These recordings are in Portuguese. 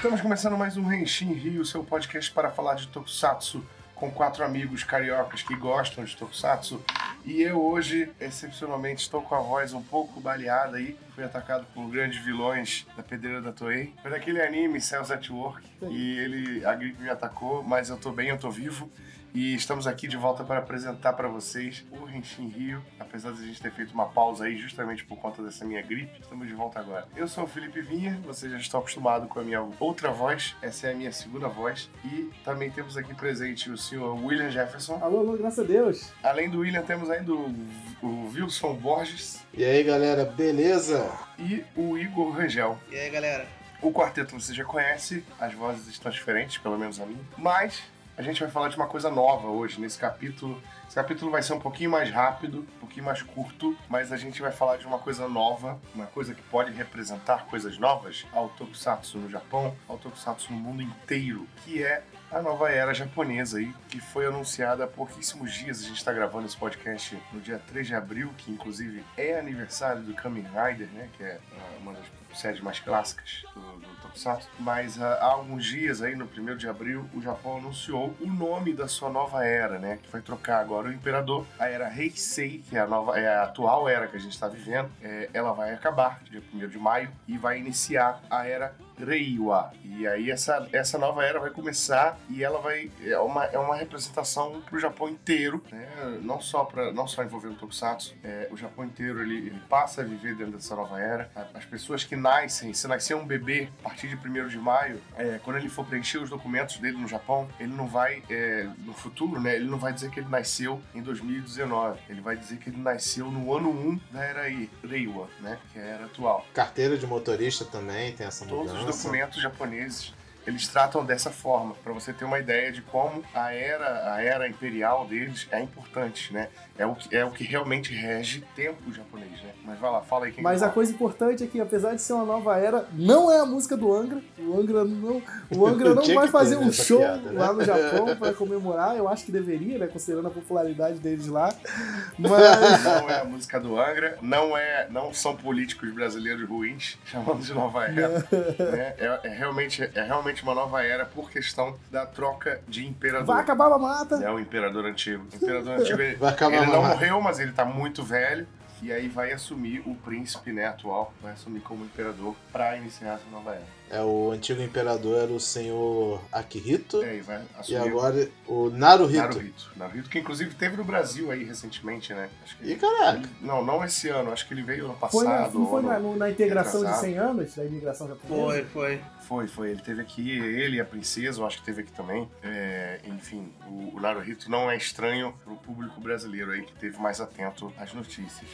Estamos começando mais um Renshin Rio, seu podcast para falar de Tokusatsu com quatro amigos cariocas que gostam de Tokusatsu. E eu hoje, excepcionalmente, estou com a voz um pouco baleada aí. Fui atacado por grandes vilões da pedreira da Toei. Foi daquele anime Cells at Work. E ele, a gripe me atacou, mas eu tô bem, eu tô vivo. E estamos aqui de volta para apresentar para vocês o Renshin Rio. Apesar de a gente ter feito uma pausa aí justamente por conta dessa minha gripe, estamos de volta agora. Eu sou o Felipe Vinha, vocês já estão acostumados com a minha outra voz, essa é a minha segunda voz. E também temos aqui presente o senhor William Jefferson. Alô, alô, graças a Deus. Além do William, temos ainda o, o Wilson Borges. E aí, galera, beleza? E o Igor Rangel. E aí, galera? O quarteto você já conhece, as vozes estão diferentes, pelo menos a mim. Mas a gente vai falar de uma coisa nova hoje nesse capítulo. Esse capítulo vai ser um pouquinho mais rápido, um pouquinho mais curto, mas a gente vai falar de uma coisa nova, uma coisa que pode representar coisas novas ao Tokusatsu no Japão, ao Tokusatsu no mundo inteiro, que é a nova era japonesa aí, que foi anunciada há pouquíssimos dias. A gente está gravando esse podcast no dia 3 de abril, que inclusive é aniversário do Kamen Rider, né? Que é uma das séries mais clássicas do, do Tokusatsu. Mas uh, há alguns dias aí, no 1 de abril, o Japão anunciou o nome da sua nova era, né? Que vai trocar agora o Imperador. A era Heisei, que é a, nova, é a atual era que a gente está vivendo, é, ela vai acabar dia 1 de maio e vai iniciar a era Reiwa. E aí essa, essa nova era vai começar e ela vai é uma, é uma representação para o Japão inteiro, né? não só para não só envolvendo o Tokusatsu, é, o Japão inteiro ele, ele, passa a viver dentro dessa nova era. As pessoas que nascem, se nascer um bebê a partir de 1 de maio, é, quando ele for preencher os documentos dele no Japão, ele não vai é, no futuro, né? Ele não vai dizer que ele nasceu em 2019. Ele vai dizer que ele nasceu no ano 1 da era Reiwa, né? Que é a era atual. Carteira de motorista também tem essa mudança. Todos os documentos japoneses eles tratam dessa forma, para você ter uma ideia de como a era, a era imperial deles é importante, né? É o que, é o que realmente rege tempo japonês, né? Mas vai lá, fala aí quem Mas a coisa importante é que, apesar de ser uma nova era, não é a música do Angra. O Angra não, o Angra não vai fazer um show piada, né? lá no Japão para comemorar. Eu acho que deveria, né? Considerando a popularidade deles lá. Mas... Não é a música do Angra, não, é, não são políticos brasileiros ruins chamando de nova era. né? é, é, realmente, é realmente uma nova era por questão da troca de imperador. Vai acabar a mamata! É o imperador antigo. O imperador antigo, ele, ele não morreu, mas ele tá muito velho. E aí vai assumir o príncipe, né, atual, vai assumir como imperador para iniciar essa nova era. É, o antigo imperador era o senhor Akihito. É, e. E agora o Naruhito. Naruhito. Naruhito, que inclusive teve no Brasil aí recentemente, né? Acho que e caraca. Ele, não, não esse ano, acho que ele veio ano passado. Foi na, não foi na, na integração de 100 anos da imigração japonesa? Foi, foi. Foi, foi. Ele teve aqui, ele e a princesa, eu acho que teve aqui também. É, enfim, o, o Naruhito não é estranho pro público brasileiro aí que teve mais atento às notícias.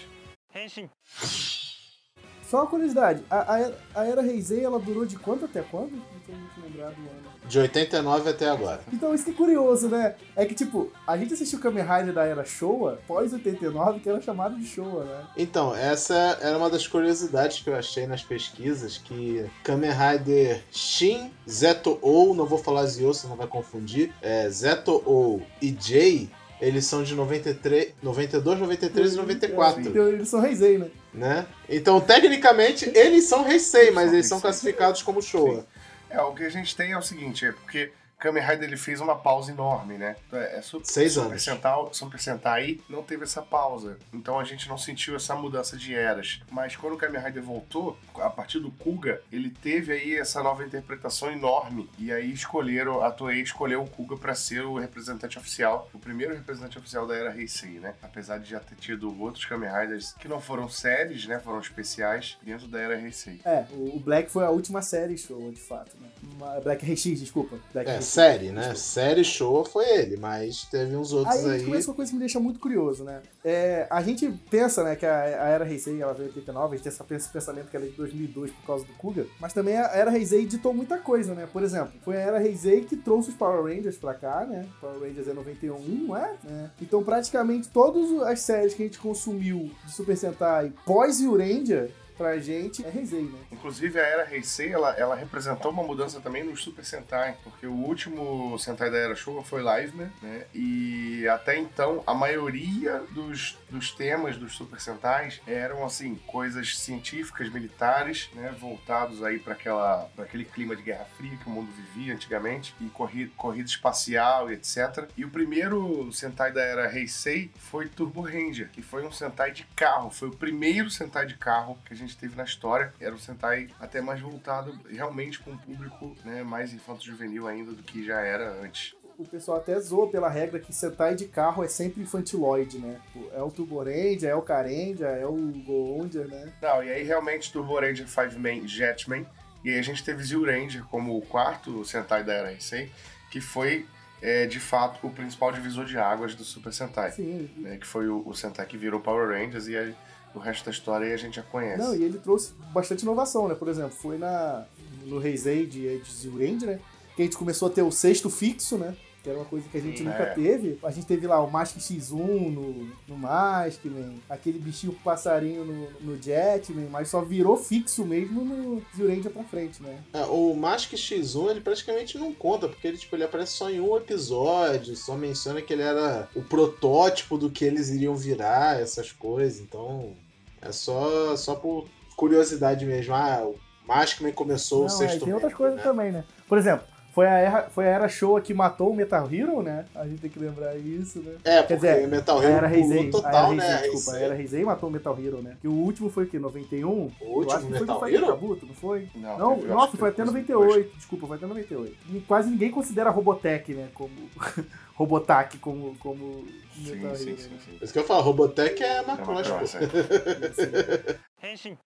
Henshin. Só uma curiosidade, a, a, a Era Heisei, ela durou de quanto até quando? Não tô muito lembrado do ano. De 89 até agora. Então isso que é curioso, né? É que, tipo, a gente assistiu o Kamen Rider da Era Showa, pós 89, que era chamado de Showa, né? Então, essa era uma das curiosidades que eu achei nas pesquisas, que Kamen Rider Shin, Zeto ou, não vou falar Zio, você não vai confundir, é Zeto ou e J eles são de 93, 92, 93 e 94. Então eles são Heisei, né? Né? Então, tecnicamente, eles são Heisei, mas eles são classificados como Showa. É, o que a gente tem é o seguinte, é porque Kamen Rider ele fez uma pausa enorme, né? É, super, Seis Super anos. Sentai, Super Sentai não teve essa pausa. Então a gente não sentiu essa mudança de eras. Mas quando o Kamen Rider voltou, a partir do Kuga, ele teve aí essa nova interpretação enorme. E aí escolheram, a Toei escolheu o Kuga para ser o representante oficial, o primeiro representante oficial da era Heisei, né? Apesar de já ter tido outros Kamen Riders que não foram séries, né? Foram especiais dentro da era Heisei. É, o Black foi a última série show, de fato, né? Black Heisei, desculpa. Black é, série, né? Desculpa. Série show foi ele, mas teve uns outros aí. Aí começa uma coisa que me deixa muito curioso, né? É, a gente pensa, né, que a, a Era Heisei, ela veio em 89, a gente tem esse pensamento que ela é de 2002 por causa do Kuga, mas também a Era Heisei editou muita coisa, né? Por exemplo, foi a Era Heisei que trouxe os Power Rangers pra cá, né? Power Rangers é 91, não é? é. Então, praticamente todas as séries que a gente consumiu de Super Sentai pós o Ranger pra gente é Heisei, né? Inclusive, a era Heisei, ela, ela representou uma mudança também no Super Sentai, porque o último Sentai da era Showa foi Liveman, né? E até então, a maioria dos, dos temas dos Super Sentais eram, assim, coisas científicas, militares, né? Voltados aí para aquela pra aquele clima de Guerra Fria que o mundo vivia antigamente, e corrida, corrida espacial e etc. E o primeiro Sentai da era Heisei foi Turbo Ranger, que foi um Sentai de carro, foi o primeiro Sentai de carro que a gente teve na história. Era um Sentai até mais voltado realmente com um público né, mais infanto-juvenil ainda do que já era antes. O pessoal até zoa pela regra que Sentai de carro é sempre infantiloide, né? É o Turbo Ranger, é o Carendia, é o Goondia, né? Não, e aí realmente Turbo Ranger Five Man Jetman. E aí a gente teve Zio Ranger como o quarto Sentai da era Heisei, que foi é, de fato o principal divisor de águas do Super Sentai. Sim. Né, que foi o, o Sentai que virou Power Rangers e aí o resto da história aí a gente já conhece. Não, e ele trouxe bastante inovação, né? Por exemplo, foi na, no Heisei de, de Ranger, né? Que a gente começou a ter o sexto fixo, né? Que era uma coisa que a gente Sim, nunca é. teve. A gente teve lá o Mask X1 no, no Maskman, aquele bichinho passarinho no, no Jetman, mas só virou fixo mesmo no Zio Ranger pra frente, né? É, o Mask X1 ele praticamente não conta, porque ele, tipo, ele aparece só em um episódio, só menciona que ele era o protótipo do que eles iriam virar, essas coisas, então é só, só por curiosidade mesmo. Ah, o Maskman começou o Não, é, sexto tem outras coisas né? também, né? Por exemplo, foi a era, foi a era Showa que matou o Metal Hero, né? A gente tem que lembrar isso, né? É, Quer dizer, Metal Hero era Heisei, total, a era né? Heisei, desculpa, a era Heisei matou o Metal Hero, né? Que o último foi o quê? 91? O último acho que foi Metal Fighter Hero? Kabuto, não foi? Não, Não, nossa, foi até coisa 98. Desculpa, foi até 98. E quase ninguém considera Robotech, né? Como. Robotech como. como Sim, Metal sim, Hero, sim, né? sim. Por isso que eu falo, Robotech é É uma Macross, pô. é. Assim,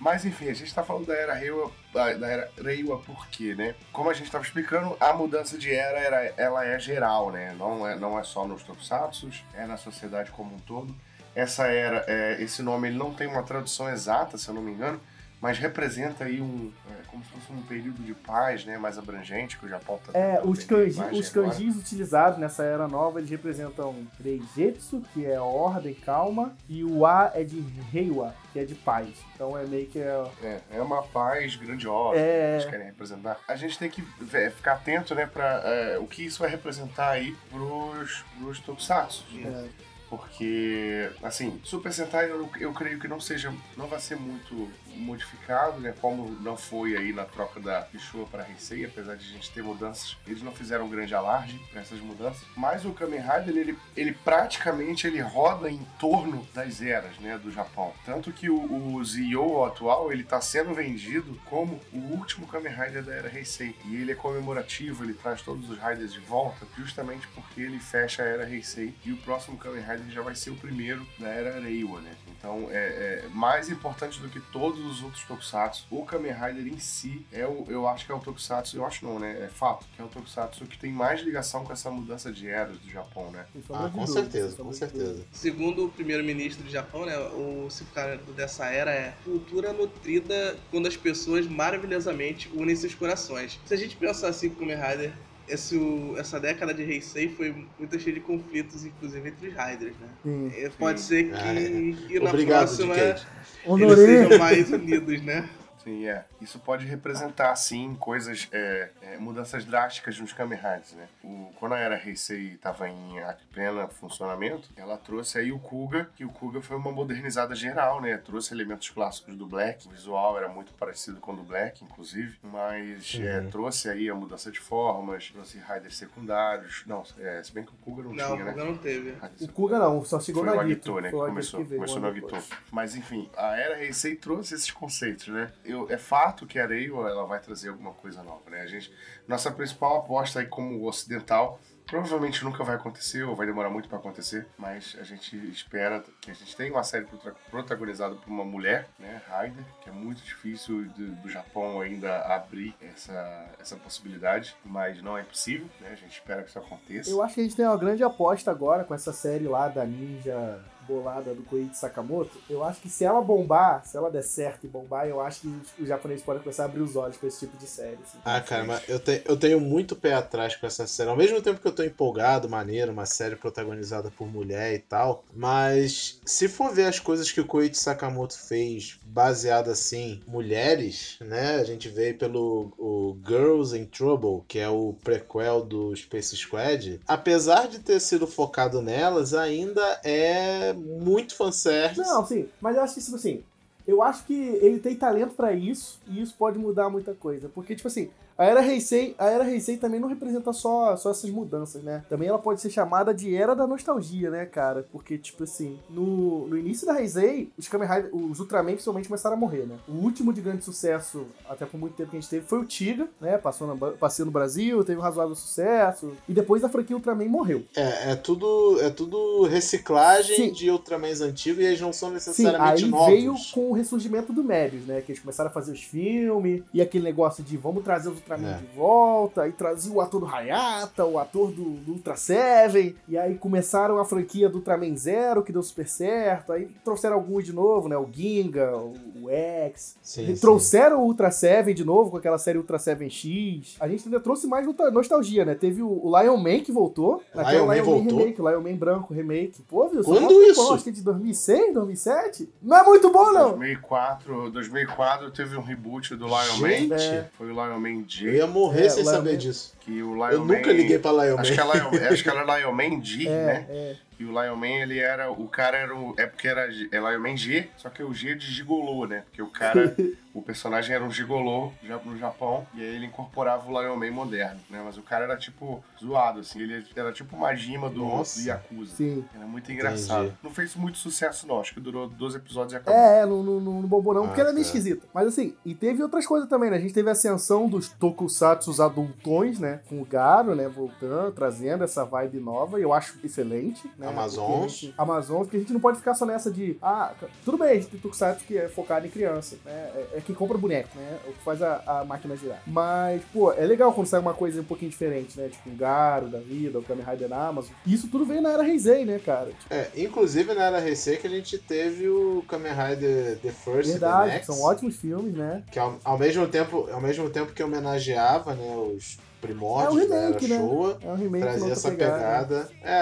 Mas enfim, a gente tá falando da era Reiwa, da era Reiwa por quê, né? Como a gente tava explicando, a mudança de era, era ela é geral, né? Não é, não é só nos tokusatsu, é na sociedade como um todo. Essa era, é, esse nome ele não tem uma tradução exata, se eu não me engano, mas representa aí um, é, como se fosse um período de paz, né? Mais abrangente que o Japão tá É, os, kanji, os kanjis utilizados nessa era nova, eles representam Reijetsu, que é ordem, calma, e o A é de Reiwa, que é de paz. Então é meio que é, É, é uma paz grandiosa É. que eles querem representar. A gente tem que é, ficar atento, né, pra é, o que isso vai representar aí pros, pros tokusatsu, né? é, Porque, assim, Super Sentai eu, eu creio que não seja, não vai ser muito modificado, né? Como não foi aí na troca da Showa para Heisei, apesar de a gente ter mudanças, eles não fizeram um grande alarde para essas mudanças. Mas o Kamen Rider, ele, ele praticamente ele roda em torno das eras, né, do Japão. Tanto que o, o Zio atual, ele tá sendo vendido como o último Kamen Rider da era Heisei. E ele é comemorativo, ele traz todos os Riders de volta, justamente porque ele fecha a era Heisei. E o próximo Kamen Rider já vai ser o primeiro da era Reiwa, né? Então é, é mais importante do que todos os outros tokusatsu. O Kamen Rider em si é o, eu acho que é o tokusatsu, eu acho não, né? É fato que é o tokusatsu que tem mais ligação com essa mudança de eras do Japão, né? Ah, com dúvida, certeza, com certeza. dúvida. Segundo o primeiro-ministro do Japão, né, o significado dessa era é cultura nutrida quando as pessoas maravilhosamente unem seus corações. Se a gente pensar assim com o Kamen Rider, esse, essa década de Heisei foi muito cheia de conflitos, inclusive entre os Riders, né? Sim. É, Pode ser que, Ah, é. que na Obrigado, próxima eles sejam mais unidos, né? Sim, é. Isso pode representar, sim, coisas, é, é, mudanças drásticas nos Kamen Riders, né? O, quando a Era Heisei estava em a- pleno funcionamento, ela trouxe aí o Kuga, que o Kuga foi uma modernizada geral, né? Trouxe elementos clássicos do Black, o visual era muito parecido com o do Black, inclusive, mas é, Uhum. trouxe aí a mudança de formas, trouxe Riders secundários, não, é, se bem que o Kuga não, Não, tinha, o né? Kuga não teve. O Kuga não, só chegou foi na o Gito. Agito, né? Que o começou, que veio começou no ano Agito. Mas enfim, a Era Heisei trouxe esses conceitos, né? Eu, é fato que a Reiwa, ela vai trazer alguma coisa nova, né? A gente, nossa principal aposta aí como ocidental provavelmente nunca vai acontecer ou vai demorar muito para acontecer, mas a gente espera que a gente tenha uma série prota- protagonizada por uma mulher, né, Raider, que é muito difícil do, do Japão ainda abrir essa, essa possibilidade, mas não é impossível, né? A gente espera que isso aconteça. Eu acho que a gente tem uma grande aposta agora com essa série lá da Ninja bolada do Koichi Sakamoto, eu acho que se ela bombar, se ela der certo e bombar, eu acho que os japoneses podem começar a abrir os olhos pra esse tipo de série. Assim. Ah, cara, mas eu, te, eu tenho muito pé atrás com essa série. Ao mesmo tempo que eu tô empolgado, maneiro, uma série protagonizada por mulher e tal. Mas se for ver as coisas que o Koichi Sakamoto fez baseado assim, mulheres, né? A gente veio pelo o Girls in Trouble, que é o prequel do Space Squad. Apesar de ter sido focado nelas, ainda é muito fanservice. Não, sim, mas eu acho que, tipo assim, eu acho que ele tem talento pra isso e isso pode mudar muita coisa. Porque, tipo assim, a Era Heisei, a Era Heisei também não representa só, só essas mudanças, né? Também ela pode ser chamada de Era da Nostalgia, né, cara? Porque, tipo assim, no, no início da Heisei, os Kamen Rider, os Ultraman principalmente começaram a morrer, né? O último de grande sucesso, até por muito tempo que a gente teve, foi o Tiga, né? Passou na, passeio no Brasil, teve um razoável sucesso. E depois a franquia Ultraman morreu. É, é tudo, é tudo reciclagem Sim. de Ultramans antigos e eles não são Sim, necessariamente aí novos. veio com o ressurgimento do Médios, né? Que eles começaram a fazer os filmes e aquele negócio de vamos trazer os Ultraman É. de volta, e trazia o ator do Hayata, o ator do, do Ultra Seven, e aí começaram a franquia do Ultraman Zero, que deu super certo, aí trouxeram alguns de novo, né? O Ginga, o, o X. Sim, E sim. trouxeram o Ultra Seven de novo, com aquela série Ultra Seven X. A gente ainda trouxe mais nostal- nostalgia, né? Teve o, o Lion Man que voltou. Lion Man voltou? remake, o Lion Man branco remake. Pô, viu? Quando Só isso? tempão, Acho que é de 2006, 2007. Não é muito bom, não. 2004, 2004 teve um reboot do Lion Gente. Man. É. Foi o Lion Man Eu ia morrer É, sem Lion saber Man- disso. Que o Lion Eu Man, nunca liguei pra Lion Man. Acho que, é Lion, acho que era Lion Man G, É, né? é. E o Lion Man, ele era. O cara era. O, é porque era é Lion Man G, só que é o G de gigolô, né? Porque o cara. o personagem era um gigolô já no Japão. E aí ele incorporava o Lion Man moderno, né? Mas o cara era tipo zoado, assim. Ele era tipo uma Majima do, Nossa. do Yakuza. Sim. Era muito engraçado. Entendi. Não fez muito sucesso, não. Acho que durou 12 episódios e acabou. É, é, não, não, não não bombou não, Ah, porque ela é meio tá. esquisita. Mas assim, e teve outras coisas também, né? A gente teve a ascensão dos tokusatsus adultões, né? Com o Garo, né? Voltando, trazendo essa vibe nova, e eu acho excelente. Né? Amazons. Porque gente- Amazons, porque a gente não pode ficar só nessa de, ah, tudo bem, a gente tem tokusatsu que é focado em criança, né? É, é quem compra boneco, né? É o que faz a, a máquina girar. Mas, pô, é legal quando sai uma coisa um pouquinho diferente, né? Tipo, o Garo da vida, o Kamen Rider na Amazon. Isso tudo veio na era Heisei, né, cara? Tipo, É, inclusive na era recente a gente teve o Kamen Rider The First e The verdade, Next, são ótimos filmes, né? que ao, ao mesmo tempo, ao mesmo tempo que homenageava, né, os primórdios É um da era remake, né? Showa, É um remake trazia essa pegada. pegada, é,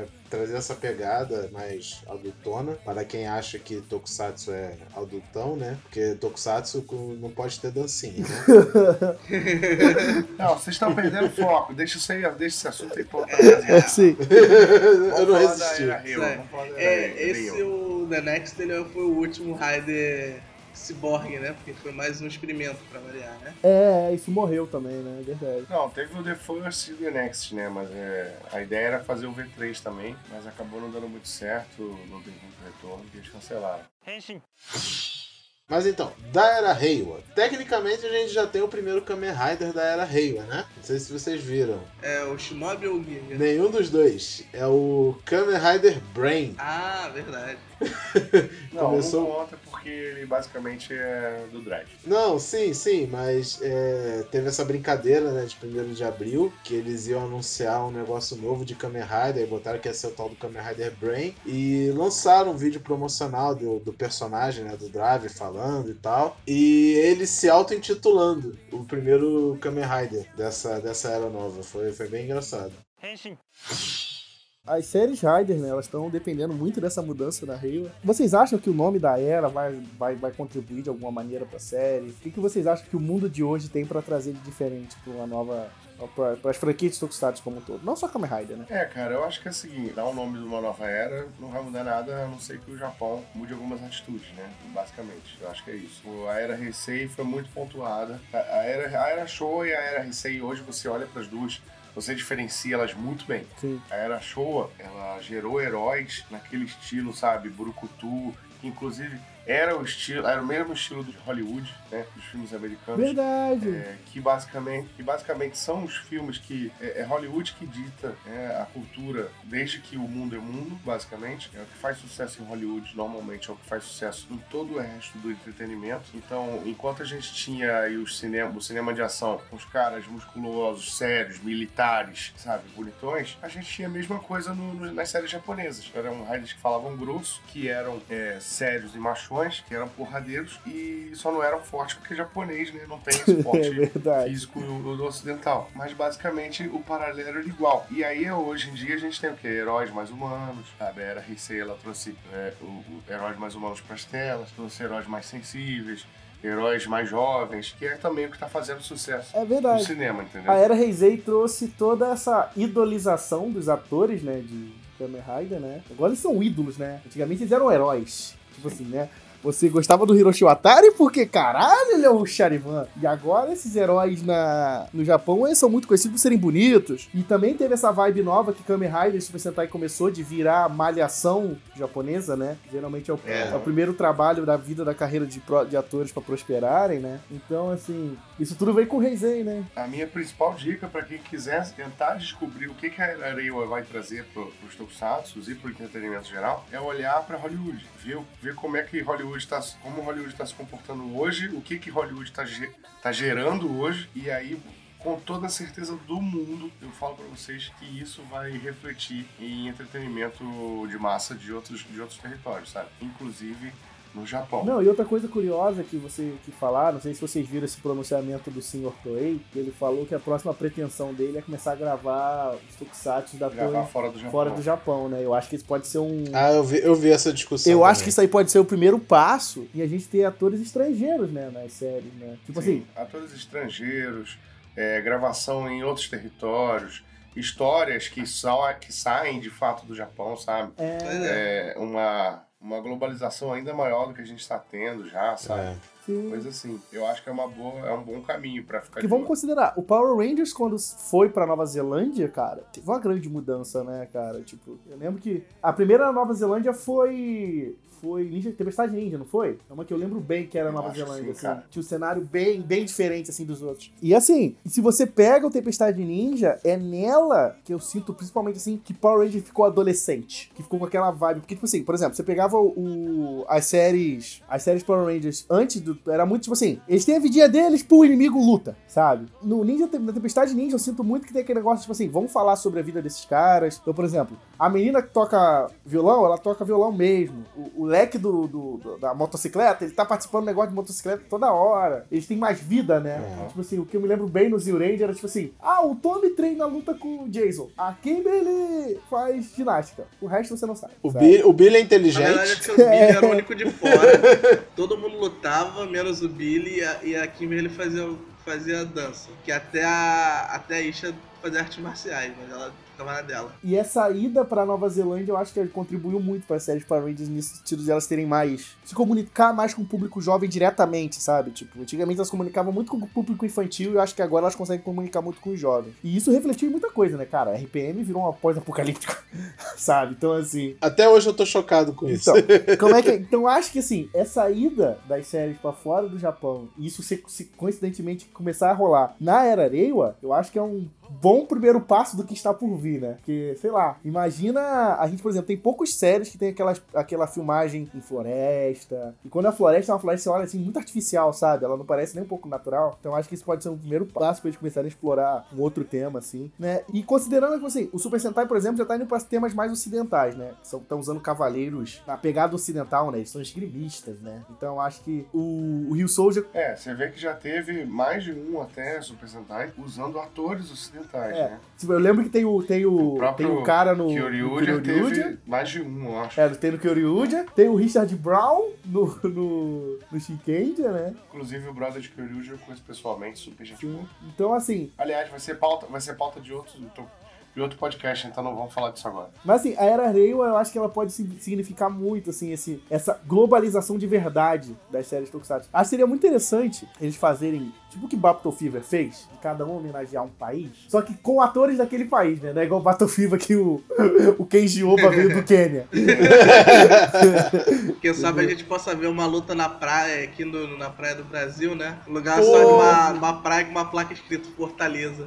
é, trazer essa pegada mais adultona, para quem acha que Tokusatsu é adultão, né? Porque Tokusatsu não pode ter dancinha, né? Não, vocês estão perdendo foco. Deixa isso aí, deixa esse assunto aí pra outra. É, sim. Eu não resisti. É, É, esse Hero. o The Next ele foi o último Raider Cyborg, né? Porque foi mais um experimento pra variar, né? É, isso morreu também, né? É verdade. Não, teve o The First e o The Next, né? Mas é, a ideia era fazer o V3 também, mas acabou não dando muito certo, não teve muito retorno, e eles cancelaram. Mas então, da Era Reiwa. Tecnicamente a gente já tem o primeiro Kamen Rider da Era Reiwa, né? Não sei se vocês viram. É o Shinobi ou o Giga? Nenhum dos dois. É o Kamen Rider Brain. Ah, verdade. Não, Começou- não conta porque ele basicamente é do Drive. Não, sim, sim, mas é, teve essa brincadeira, né, de 1 de abril, que eles iam anunciar um negócio novo de Kamen Rider, e botaram que ia ser o tal do Kamen Rider Brain, e lançaram um vídeo promocional do, do personagem, né, do Drive, falando e tal, e ele se auto-intitulando o primeiro Kamen Rider dessa, dessa era nova. Foi, foi bem engraçado. As séries Rider, né, elas estão dependendo muito dessa mudança da Reiwa. Vocês acham que o nome da era vai, vai, vai contribuir de alguma maneira pra série? O que, que vocês acham que o mundo de hoje tem pra trazer de diferente pra uma nova. para as franquias de Tokusatsu como um todo? Não só Kamen Rider, né? É, cara, eu acho que é o seguinte, dar o nome de uma nova era não vai mudar nada, a não ser que o Japão mude algumas atitudes, né? Basicamente, eu acho que é isso. A era Heisei foi muito pontuada. A a era, a era Showa e a era Heisei, hoje você olha para as duas, você diferencia elas muito bem. Sim. A Era Showa, ela gerou heróis naquele estilo, sabe, Burukutu, que inclusive era o estilo, era o mesmo estilo de Hollywood, né? Dos filmes americanos. Verdade. É, que basicamente, que basicamente são os filmes que é, é Hollywood que dita né, a cultura desde que o mundo é mundo, basicamente. É o que faz sucesso em Hollywood normalmente é o que faz sucesso em todo o resto do entretenimento. Então, enquanto a gente tinha aí os cinema, o cinema de ação, os caras musculosos, sérios, militares, sabe, bonitões, a gente tinha a mesma coisa no, no, nas séries japonesas. Eram raiders que falavam grosso, que eram é, sérios e machões, que eram porradeiros e só não eram fortes porque japonês, né, não tem esse porte É físico do, do ocidental. Mas basicamente o paralelo era igual. E aí hoje em dia a gente tem o quê? Heróis mais humanos, sabe? A Era Heisei, ela trouxe é, o, o heróis mais humanos para as telas, trouxe heróis mais sensíveis, heróis mais jovens, que é também o que tá fazendo sucesso É no verdade. cinema, entendeu? A Era Heisei trouxe toda essa idolização dos atores, né, de Kamen Rider, né? Agora eles são ídolos, né? Antigamente eles eram heróis. Tipo assim, né? Você gostava do Hiroshi Watari porque, caralho, ele é o Charivan. E agora esses heróis na, no Japão, eles são muito conhecidos por serem bonitos. E também teve essa vibe nova que Kamen Rider Super Sentai começou de virar malhação japonesa, né? Geralmente é o, É. é o primeiro trabalho da vida, da carreira de, pro- de atores pra prosperarem, né? Então, assim, isso tudo veio com o Heisei, né? A minha principal dica para quem quiser tentar descobrir o que, que a Areiwa vai trazer para os tokusatsu e para o entretenimento geral é olhar para Hollywood, ver, ver como é que Hollywood está, como Hollywood está se comportando hoje, o que que Hollywood está tá gerando hoje e aí com toda a certeza do mundo, eu falo para vocês que isso vai refletir em entretenimento de massa de outros, de outros territórios, sabe? Inclusive no Japão. Não, e outra coisa curiosa que você que falar, não sei se vocês viram esse pronunciamento do Sr. Toei, que ele falou que a próxima pretensão dele é começar a gravar os tokusatsu da Gravar Toei fora do Japão. fora do Japão, né? Eu acho que isso pode ser um Ah, eu vi, eu vi essa discussão. eu acho também. que isso aí pode ser o primeiro passo e a gente ter atores estrangeiros, né, nas séries, né? Tipo Sim, assim, atores estrangeiros, é, gravação em outros territórios, histórias que, sa que saem de fato do Japão, sabe? é. É uma, uma globalização ainda maior do que a gente está tendo já, sabe? É. sim. Coisa assim. Eu acho que é, uma boa, é um bom caminho para ficar Que vamos considerar, o Power Rangers, quando foi pra Nova Zelândia, cara, teve uma grande mudança, né, cara? Tipo, eu lembro que a primeira Nova Zelândia foi. Foi Ninja, Tempestade Ninja, não foi? É uma que eu lembro bem que era Eu Nova Zelândia, sim, assim. cara. Tinha um cenário bem, bem diferente, assim, dos outros. E assim, se você pega o Tempestade Ninja, é nela que eu sinto, principalmente assim, que Power Ranger ficou adolescente. Que ficou com aquela vibe. Porque, tipo assim, por exemplo, você pegava o, as séries. As séries Power Rangers antes do. Era muito, tipo assim, eles têm a vidinha deles, pô, o inimigo luta, sabe? No Ninja, na Tempestade Ninja, eu sinto muito que tem aquele negócio, tipo assim, vamos falar sobre a vida desses caras. Então, por exemplo, a menina que toca violão, ela toca violão mesmo. O, o leque do, do- do- da motocicleta, ele tá participando do negócio de motocicleta toda hora. Eles têm mais vida, né? Uhum. Tipo assim, o que eu me lembro bem no Zio Ranger era tipo assim: ah, o Tommy treina a luta com o Jason. A Kimberly faz ginástica. O resto você não sabe. O, sabe? Billy, o Billy é Na verdade, é inteligente. o Billy era o único de fora. Todo mundo lutava, menos o Billy e a, e a Kimberly fazia, fazia dança. Que até a, até a Isha fazia artes marciais, mas ela dela. E essa ida pra Nova Zelândia, eu acho que contribuiu muito para as séries Power Rangers nesse sentido de elas terem mais. se comunicar mais com o público jovem diretamente, sabe? Tipo, antigamente elas comunicavam muito com o público infantil e eu acho que agora elas conseguem comunicar muito com os jovens. E isso refletiu em muita coisa, né, cara? A RPM virou uma pós-apocalíptica, sabe? Então, assim. Até hoje eu tô chocado com isso. Então, como é que. Então, eu acho que assim, essa ida das séries pra fora do Japão, e isso se, se coincidentemente começar a rolar na Era Reiwa, eu acho que é um bom primeiro passo do que está por vir, né? Porque, sei lá, imagina. A gente, por exemplo, tem poucas séries que tem aquelas, aquela filmagem em floresta. E quando a floresta é uma floresta, você olha assim, muito artificial, sabe? Ela não parece nem um pouco natural. Então, acho que isso pode ser um primeiro passo pra eles começarem a explorar um outro tema, assim, né? E considerando que, assim, o Super Sentai, por exemplo, já tá indo pra temas mais ocidentais, né? Estão usando cavaleiros na pegada ocidental, né? Eles são esgrimistas, né? Então, acho que o, o Rio Soldier É, você vê que já teve mais de um até Super Sentai usando atores ocidentais, É. né? Tipo, Eu lembro que tem o, tem o, O próprio tem o cara no. Kyoryuger. teve mais de um, eu acho. É, tem no Kyoryuger. Tem o Richard Brown no, no, no Shinkendia, né? Inclusive o brother de Kyoryuger eu conheço pessoalmente, super gente boa. Então, assim, Aliás, vai ser pauta, vai ser pauta de outros, de de outro podcast, então não vamos falar disso agora. Mas assim, a Era Reiwa, eu acho que ela pode sig- significar muito, assim, esse, essa globalização de verdade das séries Tokusatsu. Acho que seria muito interessante eles fazerem, tipo o que Battle Fever fez, de cada um homenagear um país, só que com atores daquele país, né? Não é igual Battle Fever que o, o Kenji Oba veio do Quênia. Quem sabe a gente possa ver uma luta na praia, aqui no- na praia do Brasil, né? Um lugar só de uma, uma praia com uma placa escrito Fortaleza.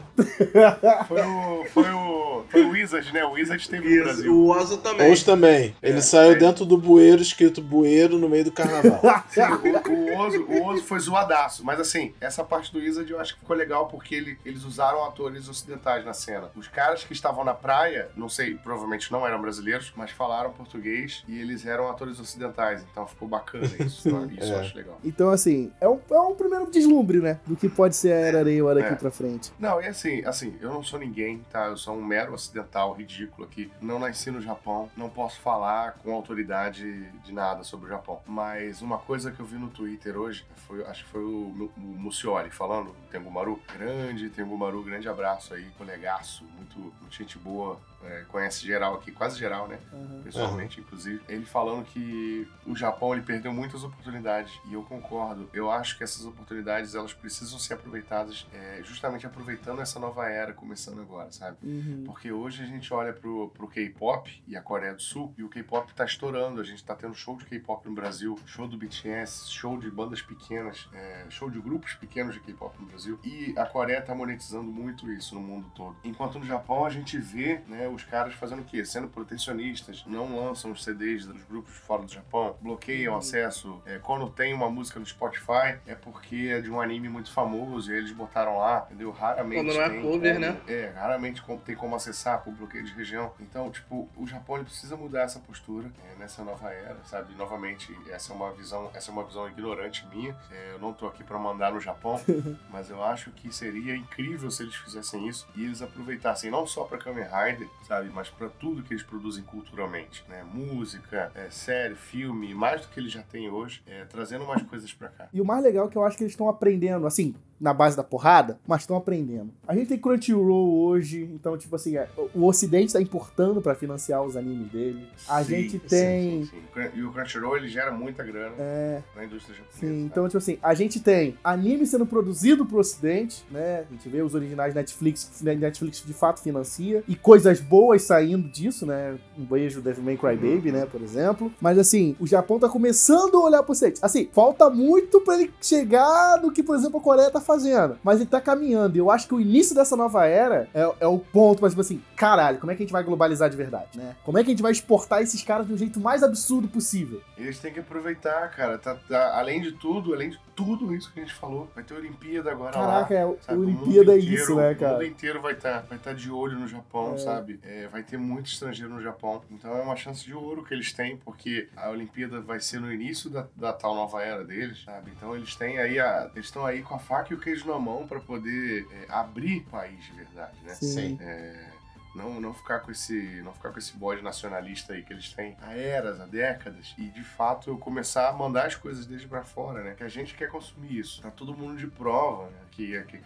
Foi o. Foi o. Foi o Wizard, né? O Wizard teve no Isso, Brasil. o Ozo também. Hoje também. Ele É, saiu é. dentro do bueiro, escrito bueiro no meio do carnaval. Sim, o, o, Ozo, o Ozo foi zoadaço. Mas assim, essa parte do Wizard eu acho que ficou legal porque ele- eles usaram atores ocidentais na cena. Os caras que estavam na praia, não sei, provavelmente não eram brasileiros, mas falaram português e eles eram atores ocidentais. Então ficou bacana isso. Isso eu É. acho legal. Então, assim, é um, é um primeiro deslumbre, né? Do que pode ser a Era Reiwa daqui É. pra frente. Não, e assim, assim, eu não sou ninguém, tá? Eu sou um mero ocidental ridículo aqui. Não nasci no Japão, não posso falar com autoridade de nada sobre o Japão. Mas uma coisa que eu vi no Twitter hoje, foi, acho que foi o, o Muciori falando, Tengumaru. Grande Tengumaru, grande abraço aí, colegaço, muito, muito gente boa. É, conhece geral aqui, quase geral, né? Uhum. pessoalmente, inclusive, ele falando que o Japão ele perdeu muitas oportunidades e eu concordo. Eu acho que essas oportunidades elas precisam ser aproveitadas, é, justamente aproveitando essa nova era começando agora, sabe? Uhum. Porque hoje a gente olha pro, pro K-pop e a Coreia do Sul e o K-pop tá estourando. A gente tá tendo show de K-pop no Brasil, show do BTS, show de bandas pequenas, é, show de grupos pequenos de K-pop no Brasil. E a Coreia tá monetizando muito isso no mundo todo. Enquanto no Japão a gente vê, né, os caras fazendo o quê? Sendo protecionistas, não lançam os CDs dos grupos fora do Japão, bloqueiam o acesso. É, quando tem uma música no Spotify, é porque é de um anime muito famoso e eles botaram lá, entendeu? Raramente Quando não é tem cover, como- né? é, raramente como- tem como acessar por bloqueio de região. Então, tipo, o Japão precisa mudar essa postura é, nessa nova era, sabe? Novamente, essa é uma visão, essa é uma visão ignorante minha. É, eu não tô aqui pra mandar no Japão, mas eu acho que seria incrível se eles fizessem isso e eles aproveitassem não só pra Kamen Rider, sabe, mas pra tudo que eles produzem culturalmente, né? Música, é, série, filme, mais do que eles já têm hoje, é, trazendo mais coisas pra cá. E o mais legal é que eu acho que eles estão aprendendo, assim, na base da porrada, mas estão aprendendo. A gente tem Crunchyroll hoje, então, tipo assim, é, o Ocidente está importando pra financiar os animes dele. A Sim, gente tem. sim, sim. E o Crunchyroll ele gera muita grana É, na indústria japonesa. sim, sabe? então, tipo assim, a gente tem anime sendo produzido pro Ocidente, né? A gente vê os originais Netflix, que Netflix de fato financia, e coisas boas saindo disso, né? Um beijo Devilman Crybaby, né? Por exemplo. Mas assim, o Japão tá começando a olhar pro Ocidente. Assim, falta muito pra ele chegar no que, por exemplo, a Coreia tá fazendo. Mas ele tá caminhando. E eu acho que o início dessa nova era é, é o ponto, mas tipo assim, caralho, como é que a gente vai globalizar de verdade, né? Como é que a gente vai exportar esses caras de um jeito mais absurdo possível? Eles têm que aproveitar, cara. Tá, tá- além de tudo, além de tudo isso que a gente falou, vai ter Olimpíada agora Caraca, lá. é? O mundo Olimpíada é isso, né, O mundo cara? inteiro vai estar vai tá de olho no Japão, É. sabe? É, vai ter muito estrangeiro no Japão. Então é uma chance de ouro que eles têm, porque a Olimpíada vai ser no início da, da tal nova era deles, sabe? Então eles têm aí a. Eles estão aí com a faca e o queijo na mão pra poder é, abrir o país de verdade, né? Sim. É, não, não ficar com esse não ficar com esse bode nacionalista aí que eles têm há eras, há décadas e de fato começar a mandar as coisas desde pra fora, né? Que a gente quer consumir isso. Tá todo mundo de prova, né? Que, que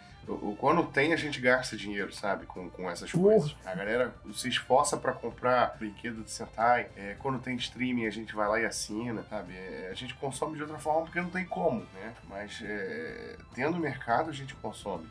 quando tem a gente gasta dinheiro, sabe? Com, com essas Porra. coisas. A galera se esforça pra comprar brinquedo de Sentai. É, quando tem streaming a gente vai lá e assina, sabe? É, a gente consome de outra forma porque não tem como, né? Mas é, tendo mercado a gente consome.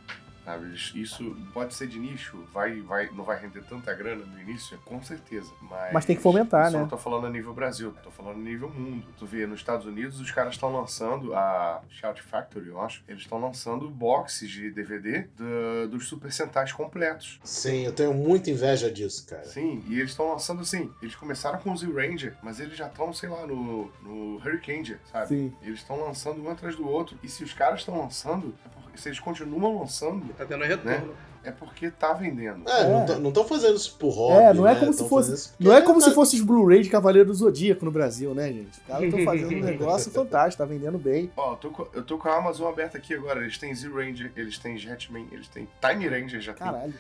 Sabe? Isso pode ser de nicho, vai, vai, não vai render tanta grana no início, com certeza. Mas, Mas tem que fomentar, né? não tô falando a nível Brasil, tô falando a nível mundo. Tu vê, nos Estados Unidos, os caras estão lançando, a Shout Factory, eu acho, eles estão lançando boxes de DVD do- dos Super Sentais completos. Sim, eu tenho muita inveja disso, cara. Sim, e eles estão lançando assim. Eles começaram com o Z-Ranger, mas eles já estão, sei lá, no, no Hurricane, sabe? Sim. Eles estão lançando um atrás do outro. E se os caras estão lançando, é se eles continuam lançando, Tá tendo retorno. É porque tá vendendo. É, É. não tão- não estão fazendo isso por hobby. É, não é né? como se fosse- Não é como se tá- fosse os Blu-ray de Cavaleiro do Zodíaco no Brasil, né, gente? Os caras estão fazendo um negócio fantástico, tá vendendo bem. Ó, eu tô, com, eu tô com a Amazon aberta aqui agora. Eles têm Z-Ranger, eles têm Jetman, eles têm Time Ranger, já tem. Caralho.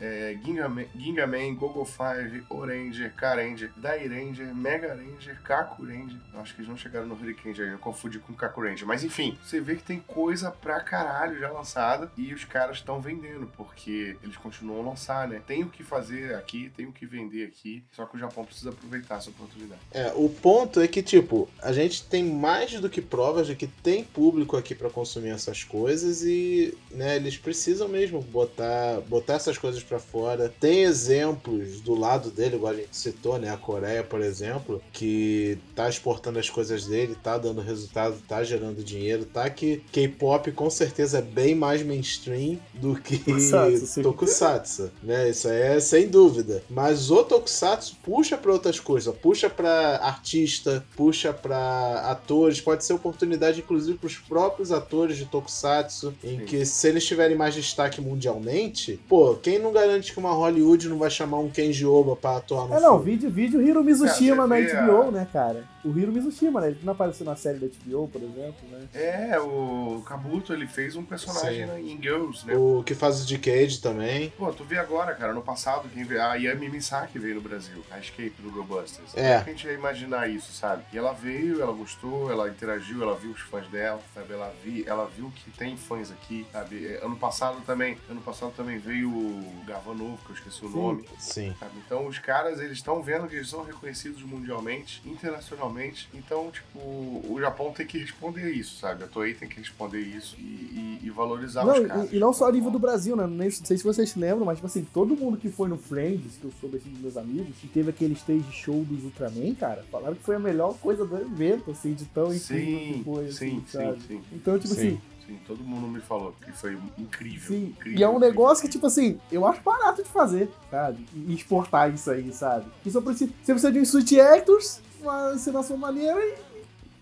É, Gingaman, Gingaman, Gogo 5, Oranger, K-Ranger, Dai Ranger, Mega Ranger, Kaku Ranger. Eu acho que eles não chegaram no Hurricane aí, eu confundi com Kaku Ranger. Mas enfim, você vê que tem coisa pra caralho já lançada e os caras estão vendendo, porque porque eles continuam a lançar, né? Tem o que fazer aqui, tem o que vender aqui, só que o Japão precisa aproveitar essa oportunidade. É, o ponto é que, tipo, a gente tem mais do que provas de que tem público aqui para consumir essas coisas e, né, eles precisam mesmo botar, botar essas coisas para fora. Tem exemplos do lado dele, igual a gente citou, né, a Coreia, por exemplo, que tá exportando as coisas dele, tá dando resultado, tá gerando dinheiro, tá que K-pop com certeza é bem mais mainstream do que Tokusatsu, sim. Tokusatsu, né? Isso aí é sem dúvida. Mas o Tokusatsu puxa para outras coisas, puxa para artista, puxa para atores, pode ser oportunidade inclusive para os próprios atores de Tokusatsu, em Sim. que se eles tiverem mais destaque mundialmente, pô, quem não garante que uma Hollywood não vai chamar um Kenji Oba para atuar no É, não, filme? vídeo, vídeo Hiro Mizushima É, na HBO, a- né, cara? O Hiro Mizushima, né? Ele não apareceu na série da HBO, por exemplo, né? É, o Kabuto, ele fez um personagem né, em Girls, né? O que faz o Decade também. Pô, tu vê agora, cara, no passado, quem veio, a Yami Misaki veio no Brasil, a Escape do GoBusters. É. Como que a gente ia imaginar isso, sabe? E ela veio, ela gostou, ela interagiu, ela viu os fãs dela, sabe? Ela, vi, ela viu que tem fãs aqui, sabe? É, Ano passado também, ano passado também veio o Gavan Novo, que eu esqueci o Sim. nome. Sim. sabe? Então os caras, eles estão vendo que eles são reconhecidos mundialmente, internacionalmente. Então, tipo, o Japão tem que responder isso, sabe? A Toei tem que responder isso e, e- e valorizar Não, os caras. e, e não só a nível do Brasil, né? Nem- Não sei se vocês se lembram, mas, tipo assim, todo mundo que foi no Friends, que eu soube assim dos meus amigos, que teve aquele stage show dos Ultraman, cara, falaram que foi a melhor coisa do evento, assim, de tão incrível Sim, que foi, sim, assim, sabe? sim, sim. Então, tipo Sim. assim, Sim, todo mundo me falou que foi incrível. sim. incrível E é um incrível, negócio que, incrível. tipo assim, eu acho barato de fazer, sabe? E exportar isso aí, sabe? E só precisa, você precisa de um Switch Actors, uma encenação maneira e.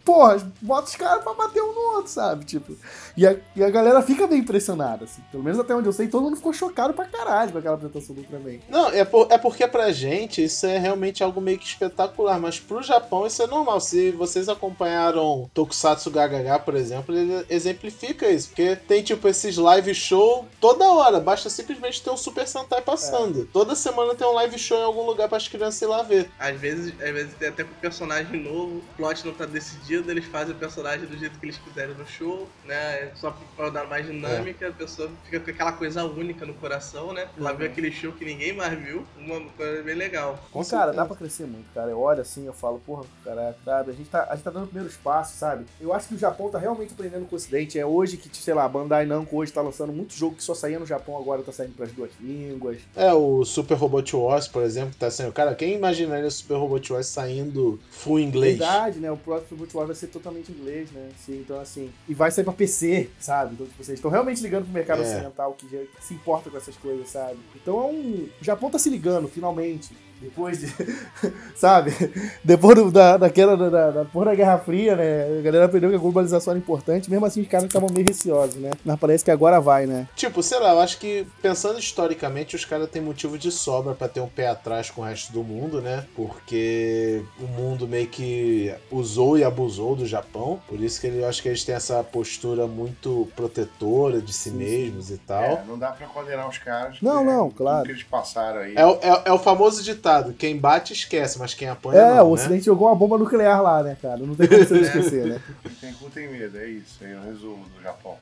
Porra, bota os caras pra bater um no outro, sabe? Tipo. E a, e a galera fica bem impressionada, assim. Pelo menos até onde eu sei, todo mundo ficou chocado pra caralho com aquela apresentação do Ultraman. Não, é, por- é porque pra gente isso é realmente algo meio que espetacular, mas pro Japão isso é normal. Se vocês acompanharam Tokusatsu GHH, por exemplo, ele exemplifica isso, porque tem tipo esses live show toda hora, basta simplesmente ter um Super Sentai passando. Toda semana tem um live show em algum lugar para as crianças ir lá ver. Às vezes, às vezes tem até com personagem novo, o plot não tá decidido, eles fazem o personagem do jeito que eles quiserem no show, né? Só pra dar mais dinâmica, a pessoa fica com aquela coisa única no coração, né? Ela vê aquele show que ninguém mais viu, uma coisa bem legal. Com cara, certeza. dá pra crescer muito, cara. Eu olho assim, eu falo, porra, cara, sabe? A gente, tá, a gente tá dando o primeiro espaço, sabe? Eu acho que o Japão tá realmente aprendendo com o Ocidente. É hoje que, sei lá, a Bandai Namco hoje tá lançando muito jogo que só saía no Japão, agora tá saindo pras duas línguas. É, o Super Robot Wars, por exemplo, que tá saindo. Cara, quem imaginaria o Super Robot Wars saindo full inglês? Verdade, né? O próximo Boot War vai ser totalmente inglês, né? Sim, então assim. E vai sair pra PC, sabe? Então, tipo, vocês estão realmente ligando pro mercado É. ocidental que, já- se importa com essas coisas, sabe? Então é um. O Japão tá se ligando, finalmente. Depois de. sabe? Depois do- da, daquela. Da, da, da porra da Guerra Fria, né? A galera aprendeu que a globalização era importante. Mesmo assim, os caras estavam meio receosos, né? Mas parece que agora vai, né? Tipo, sei lá, eu acho que pensando historicamente, os caras têm motivo de sobra pra ter um pé atrás com o resto do mundo, né? Porque o mundo meio que usou e abusou do Japão. Por isso que ele- eu acho que eles têm essa postura muito protetora de si Sim, sim. mesmos e tal. É, não dá pra condenar os caras. Não, não, claro. que eles passaram aí. É, o- é- é o famoso ditado: quem bate esquece, mas quem apanha É, não. o né? Ocidente jogou uma bomba nuclear lá, né, cara? Não tem como você esquecer, né? Quem tem cu tem medo, é isso. Aí é o resumo do Japão.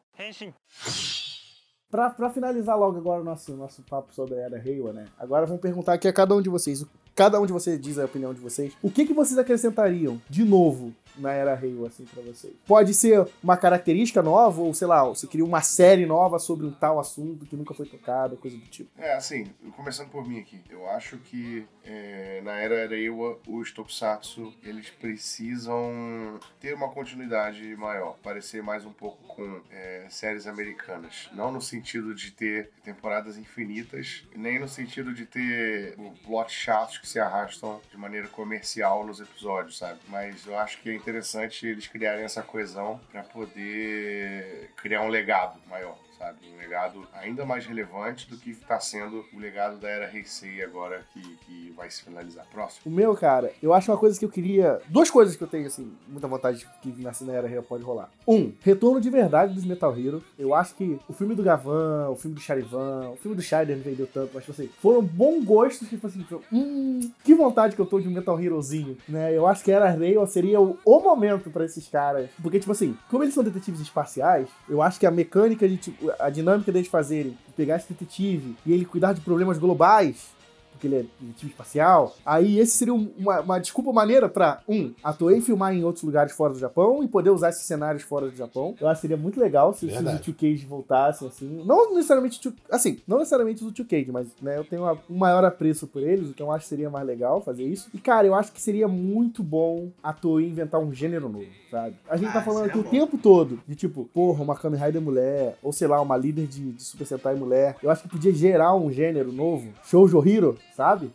Pra, pra finalizar logo agora o nosso, nosso papo sobre a Era Reiwa, né? Agora vamos perguntar aqui a cada um de vocês. Cada um de vocês diz a opinião de vocês. O que, que vocês acrescentariam de novo na Era Reiwa, assim, pra vocês? Pode ser uma característica nova, ou sei lá, você queria uma série nova sobre um tal assunto que nunca foi tocado, coisa do tipo. É, assim, começando por mim aqui. Eu acho que é, na era Erewa, os Tokusatsu, eles precisam ter uma continuidade maior. Parecer mais um pouco com é, séries americanas. Não no sentido de ter temporadas infinitas, nem no sentido de ter plot chatos que se arrastam de maneira comercial nos episódios, sabe? Mas eu acho que interessante eles criarem essa coesão para poder criar um legado maior sabe? Um legado ainda mais relevante do que está sendo o legado da era Heisei agora que, que vai se finalizar. Próximo. O meu, cara, eu acho uma coisa que eu queria. Duas coisas que eu tenho, assim, muita vontade que na na Era Reiwa pode rolar. Um, retorno de verdade dos Metal Hero. Eu acho que o filme do Gavan, o filme do Charivan, o filme do Scheider não vendeu tanto, mas, tipo assim, foram bons gostos que, tipo assim, foram, hum, que vontade que eu tô de um Metal Herozinho, né? Eu acho que Era Reiwa seria o, o momento pra esses caras. Porque, tipo assim, como eles são detetives espaciais, eu acho que a mecânica de, tipo, a dinâmica deles fazerem, pegar esse detetive e ele cuidar de problemas globais, porque ele é detetive espacial, aí esse seria um- uma, uma desculpa maneira pra, um, a Toei filmar em outros lugares fora do Japão e poder usar esses cenários fora do Japão. Eu acho que seria muito legal se, se os Verdade. Tio Cage voltassem, assim. Não necessariamente, tio- assim, não necessariamente os Tio Cage, mas, né, eu tenho uma- um maior apreço por eles, então eu acho que seria mais legal fazer isso. E, cara, eu acho que seria muito bom a Toei inventar um gênero novo, sabe? A gente tá Ah, falando seria aqui o tempo todo de, tipo, porra, uma Kamen Rider mulher, ou sei lá, uma líder de, de Super Sentai mulher. Eu acho que podia gerar um gênero novo. Shoujo Hero, sabe?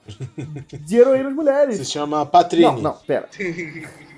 De heroínas mulheres. Se chama Patrine. Não, não, pera.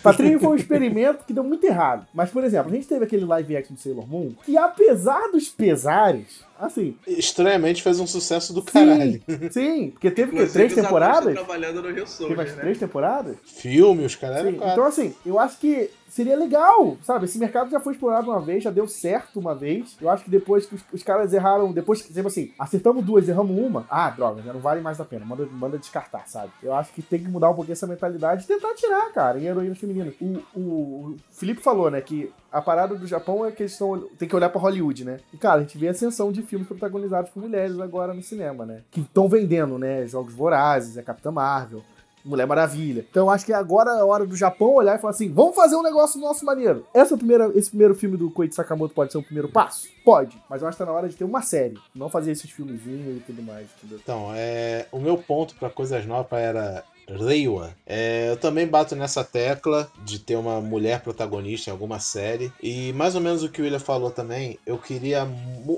Patrine foi um experimento que deu muito errado. Mas, por exemplo, a gente teve aquele live action do Sailor Moon, que apesar dos pesares, assim, Estranhamente fez um sucesso do caralho. sim, sim, porque teve que três temporadas. trabalhando no Rio Teve Soldier, as né? três temporadas. Filme, os quatro. Então, assim, eu acho que seria legal, sabe? Esse mercado já foi explorado uma vez, já deu certo uma vez. Eu acho que depois que os, os caras erraram, depois que, tipo assim, acertamos duas, erramos uma, ah, droga, já não vale mais a pena, manda, manda descartar, sabe? Eu acho que tem que mudar um pouquinho essa mentalidade e tentar tirar, cara, em heroínas femininas. O, o, o Felipe falou, né, que a parada do Japão é que eles estão. Tem que olhar pra Hollywood, né? E, cara, a gente vê a ascensão de filmes protagonizados por mulheres agora no cinema, né? Que estão vendendo, né? Jogos Vorazes, a Capitã Marvel. Mulher Maravilha. Então acho que agora é a hora do Japão olhar e falar assim: vamos fazer um negócio nosso maneiro. Essa primeira, esse primeiro filme do Koichi Sakamoto pode ser um primeiro passo? Pode. Mas eu acho que tá na hora de ter uma série. Não fazer esses filmezinhos e tudo mais. Entendeu? Então, é, o meu ponto pra coisas novas era Reiwa. É, eu também bato nessa tecla de ter uma mulher protagonista em alguma série. E mais ou menos o que o William falou também, eu queria.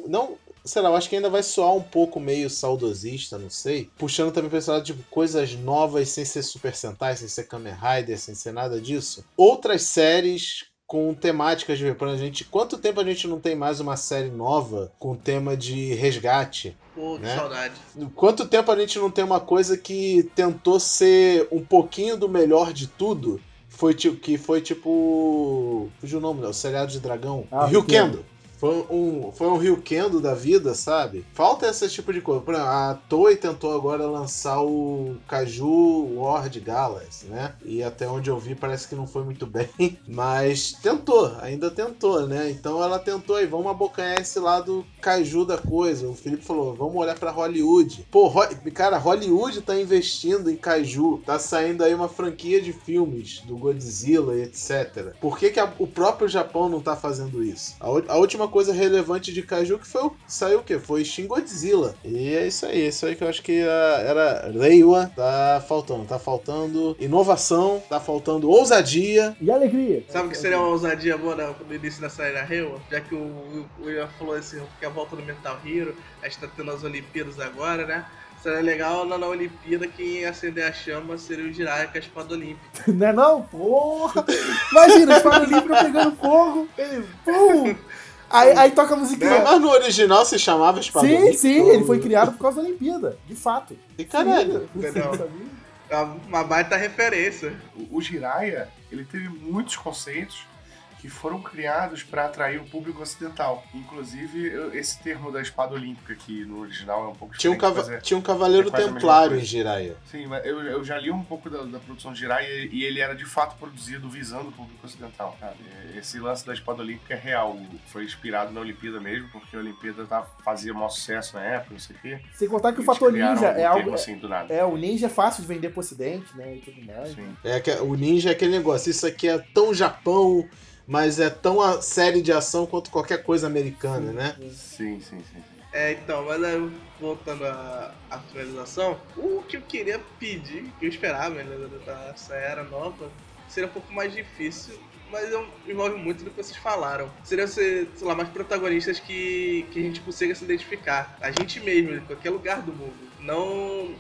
Não. Sei lá, eu acho que ainda vai soar um pouco meio saudosista, não sei. Puxando também pra esse lado, tipo, coisas novas sem ser Super Sentai, sem ser Kamen Rider, sem ser nada disso. Outras séries com temáticas de exemplo, a gente quanto tempo a gente não tem mais uma série nova com tema de resgate Pô, que Né? saudade. Quanto tempo a gente não tem uma coisa que tentou ser um pouquinho do melhor de tudo? Foi tipo, que foi tipo. Fugiu o nome, né? O seriado de dragão. Ah, Ryukendo. Foi um, foi um Ryukendo da vida, sabe? Falta esse tipo de coisa. Exemplo, a Toei tentou agora lançar o Kaju Ward Galaxy, né? E até onde eu vi parece que não foi muito bem. Mas tentou, ainda tentou, né? Então ela tentou aí, vamos abocanhar esse lado Kaju da coisa. O Felipe falou, vamos olhar pra Hollywood. Pô, cara, Hollywood tá investindo em Kaiju. Tá saindo aí uma franquia de filmes do Godzilla e etc. Por que, que a- o próprio Japão não tá fazendo isso? A, a última coisa relevante de Kaiju que foi o, saiu o quê? Foi Shin Godzilla. E é isso aí, é isso aí que eu acho que ah, era Reiwa. Tá faltando, tá faltando inovação, tá faltando ousadia. E alegria. Sabe o que seria uma ousadia boa no início da série da Rewa? Já que o, o William falou assim, que a volta do Metal Hero, a gente tá tendo as Olimpíadas agora, né? Seria legal na, na Olimpíada quem acender a chama seria o Jiraiya com a espada olímpica. Não é não? Porra! Imagina, os Fábio Olímpico pegando fogo. Ele, pum! Aí, aí toca a musiquinha. Mas no original se chamava Espada Sim, Olímpica, sim, ele foi criado por causa da Olimpíada, de fato. E caralho. É uma baita referência. O, o Jiraiya, ele teve muitos conceitos que foram criados para atrair o público ocidental. Inclusive, esse termo da espada olímpica, que no original é um pouco Tinha um, diferente, cava- é- tinha um cavaleiro é templário em Jiraiya. Sim, mas eu, eu já li um pouco da, da produção de Jiraiya e ele era de fato produzido visando o público ocidental. sabe? Esse lance da espada olímpica é real. Foi inspirado na Olimpíada mesmo, porque a Olimpíada tá, fazia maior sucesso na época, não sei o quê. Sem contar que o fator ninja é termo algo. assim do nada. É, o ninja é fácil de vender pro ocidente, né? E tudo mais. Sim. É que o ninja é aquele negócio. Isso aqui é tão Japão, mas é tão a série de ação quanto qualquer coisa americana, né? Sim, sim, sim. sim. É, então, mas aí, voltando à, à finalização, o que eu queria pedir, que eu esperava né, dessa era nova, seria um pouco mais difícil, mas eu, envolve muito do que vocês falaram. Seria ser, sei lá, mais protagonistas que, que a gente consiga se identificar. A gente mesmo, em qualquer lugar do mundo. Não,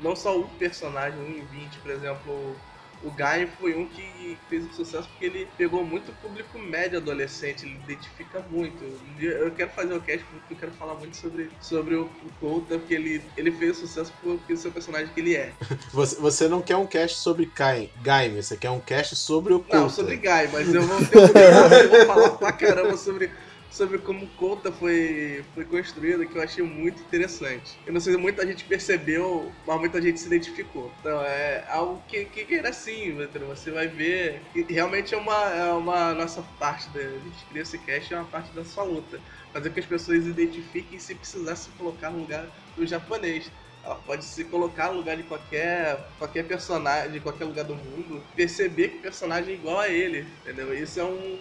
não só um personagem, um em 20, por exemplo. O Guy foi um que fez um sucesso porque ele pegou muito público médio adolescente, ele identifica muito. Eu quero fazer o cast porque eu quero falar muito sobre, sobre o, o porque ele, ele fez sucesso por, pelo seu personagem que ele é. Você, você não quer um cast sobre Kai- Gaime, você quer um cast sobre o Não, Kouta. sobre Guy, mas eu vou ter um eu vou falar pra caramba sobre sobre como Conta foi, foi construída que eu achei muito interessante. Eu não sei se muita gente percebeu, mas muita gente se identificou. Então é algo que, que era assim, você vai ver. realmente é uma, é uma nossa parte da gente cria esse cast, é uma parte da sua luta. Fazer que as pessoas identifiquem se precisar se colocar no lugar do japonês. Ela pode se colocar no lugar de qualquer, qualquer personagem, de qualquer lugar do mundo, perceber que o personagem é igual a ele, entendeu? Isso é um,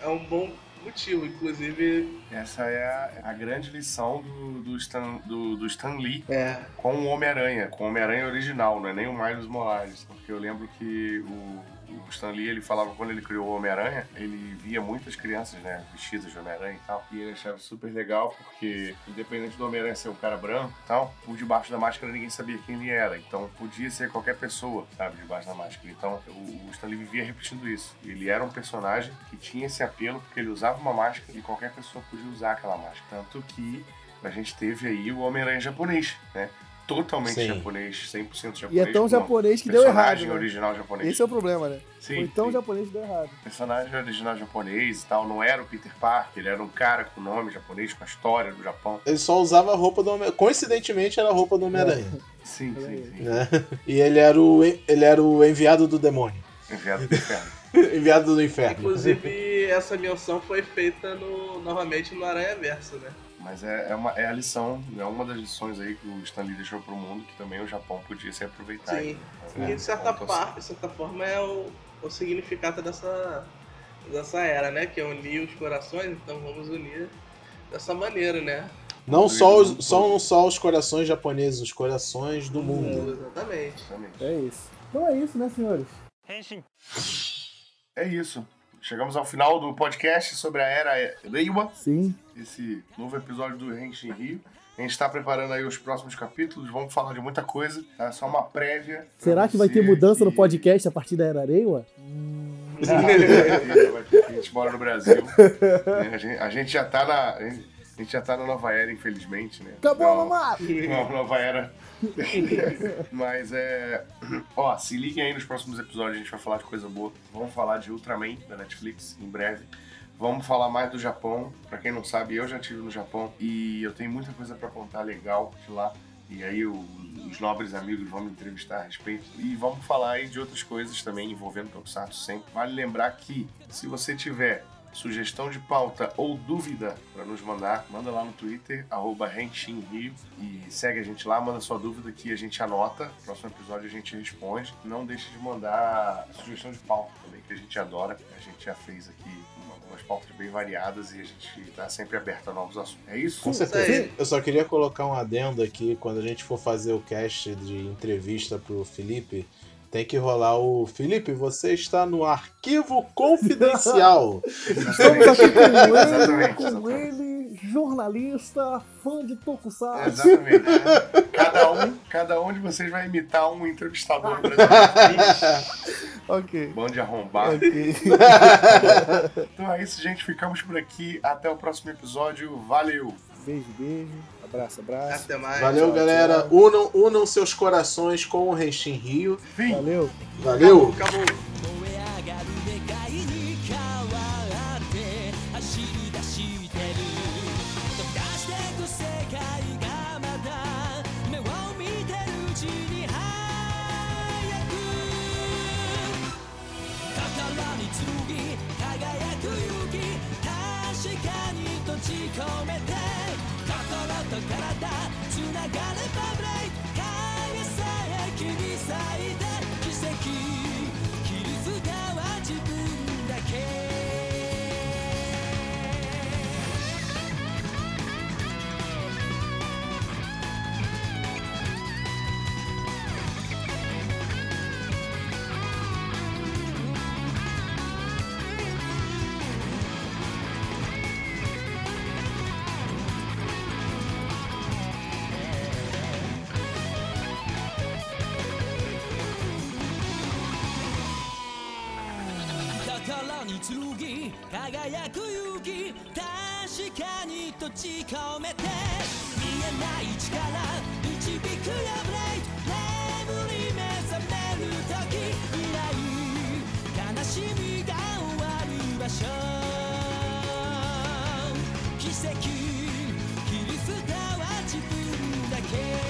é um bom motivo, inclusive. Essa é a, a grande lição do, do, Stan, do, do Stan Lee é. com o Homem-Aranha, com o Homem-Aranha original, não é nem o Miles Morales. Porque eu lembro que o, o Stan Lee, ele falava quando ele criou o Homem-Aranha, ele via muitas crianças, né, vestidas de Homem-Aranha e tal, e ele achava super legal porque, independente do Homem-Aranha ser um cara branco e tal, por debaixo da máscara ninguém sabia quem ele era, então podia ser qualquer pessoa, sabe, debaixo da máscara. Então, o, o Stan Lee vivia repetindo isso. Ele era um personagem que tinha esse apelo porque ele usava uma máscara e qualquer pessoa podia usar aquela máscara. Tanto que a gente teve aí o Homem-Aranha japonês, né? Totalmente Sim. japonês, 100% japonês. E é tão japonês que deu errado. Personagem né? original japonês. Esse é o problema, né? Sim. Foi tão sim. japonês que deu errado. Personagem original japonês e tal, não era o Peter Parker, ele era um cara com nome japonês, com a história do Japão. Ele só usava a roupa do Homem Coincidentemente era a roupa do Homem-Aranha. É. Sim, sim, sim. É. E ele era, o, ele era o enviado do demônio. Enviado do inferno. enviado do inferno. Inclusive, essa menção foi feita no, novamente no Aranha Verso, né? Mas é, é, uma, é a lição, é uma das lições aí que o Stanley deixou pro mundo, que também o Japão podia se aproveitar. Sim, né? e de certa, par, de certa forma é o, o significado dessa, dessa era, né? Que é unir os corações, então vamos unir dessa maneira, né? Não só os, só, só os corações japoneses, os corações do mundo. Exatamente. Exatamente. É isso. Então é isso, né, senhores? É isso. Chegamos ao final do podcast sobre a era Reiwa. Sim. Esse novo episódio do Renshin Rio. A gente está preparando aí os próximos capítulos, vamos falar de muita coisa. É só uma prévia. Será que vai ter mudança que... no podcast a partir da Era Reiwa? a gente mora no Brasil. A gente, a gente já tá na. A gente já tá na nova era, infelizmente, né? Acabou, Mamar! Uma nova era. Mas é. Ó, se liguem aí nos próximos episódios, a gente vai falar de coisa boa. Vamos falar de Ultraman da Netflix em breve. Vamos falar mais do Japão. Para quem não sabe, eu já estive no Japão e eu tenho muita coisa para contar legal de lá. E aí o, os nobres amigos vão me entrevistar a respeito. E vamos falar aí de outras coisas também envolvendo Tokusatsu sempre. Vale lembrar que se você tiver sugestão de pauta ou dúvida para nos mandar, manda lá no Twitter, arroba Rio, e segue a gente lá, manda sua dúvida que a gente anota. No próximo episódio a gente responde. Não deixe de mandar sugestão de pauta também, que a gente adora. A gente já fez aqui umas pautas bem variadas e a gente está sempre aberto a novos assuntos. É isso? Com certeza. Eu só queria colocar um adendo aqui, quando a gente for fazer o cast de entrevista pro Felipe, tem que rolar o. Felipe, você está no arquivo confidencial. Estamos aqui com ele, exatamente, com exatamente. ele, jornalista, fã de Tokusatsu. Exatamente. cada, um, cada um de vocês vai imitar um entrevistador brasileiro. ok. Bom de arrombar. Okay. então é isso, gente. Ficamos por aqui. Até o próximo episódio. Valeu! Beijo, beijo. Abraço, abraço. Até mais. Valeu, tchau, galera. Tchau. Unam, unam seus corações com o Renshin Rio. Fim. Valeu. Valeu. acabou. acabou. I got it 輝く勇気確かに閉じ込めて見えない力導くよブレイ眠り目覚める時以来悲しみが終わる場所奇跡切り札は自分だけ